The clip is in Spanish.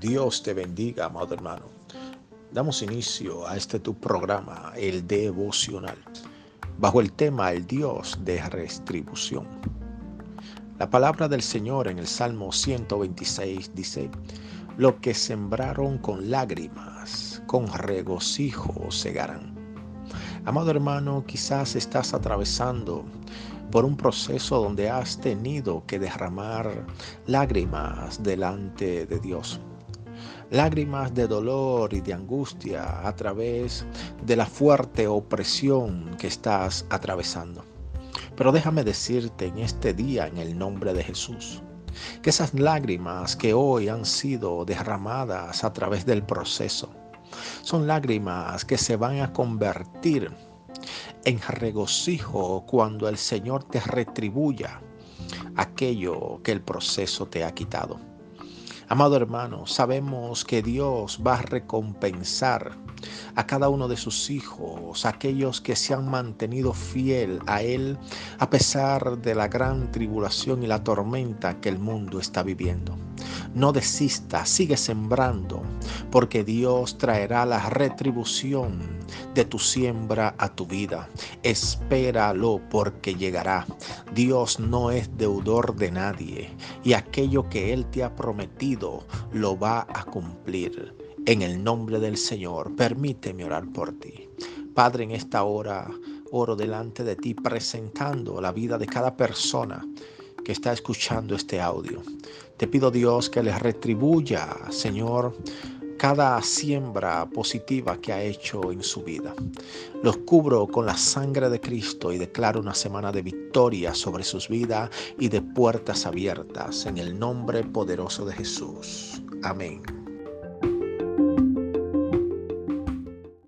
Dios te bendiga, amado hermano. Damos inicio a este tu programa, el devocional, bajo el tema El Dios de restribución. La palabra del Señor en el Salmo 126 dice, Lo que sembraron con lágrimas, con regocijo segarán. Amado hermano, quizás estás atravesando por un proceso donde has tenido que derramar lágrimas delante de Dios. Lágrimas de dolor y de angustia a través de la fuerte opresión que estás atravesando. Pero déjame decirte en este día, en el nombre de Jesús, que esas lágrimas que hoy han sido derramadas a través del proceso, son lágrimas que se van a convertir en regocijo cuando el Señor te retribuya aquello que el proceso te ha quitado. Amado hermano, sabemos que Dios va a recompensar a cada uno de sus hijos, aquellos que se han mantenido fiel a Él a pesar de la gran tribulación y la tormenta que el mundo está viviendo. No desista, sigue sembrando, porque Dios traerá la retribución de tu siembra a tu vida. Espéralo porque llegará. Dios no es deudor de nadie y aquello que Él te ha prometido lo va a cumplir. En el nombre del Señor, permíteme orar por ti. Padre, en esta hora oro delante de ti presentando la vida de cada persona que está escuchando este audio. Te pido Dios que les retribuya, Señor, cada siembra positiva que ha hecho en su vida. Los cubro con la sangre de Cristo y declaro una semana de victoria sobre sus vidas y de puertas abiertas en el nombre poderoso de Jesús. Amén.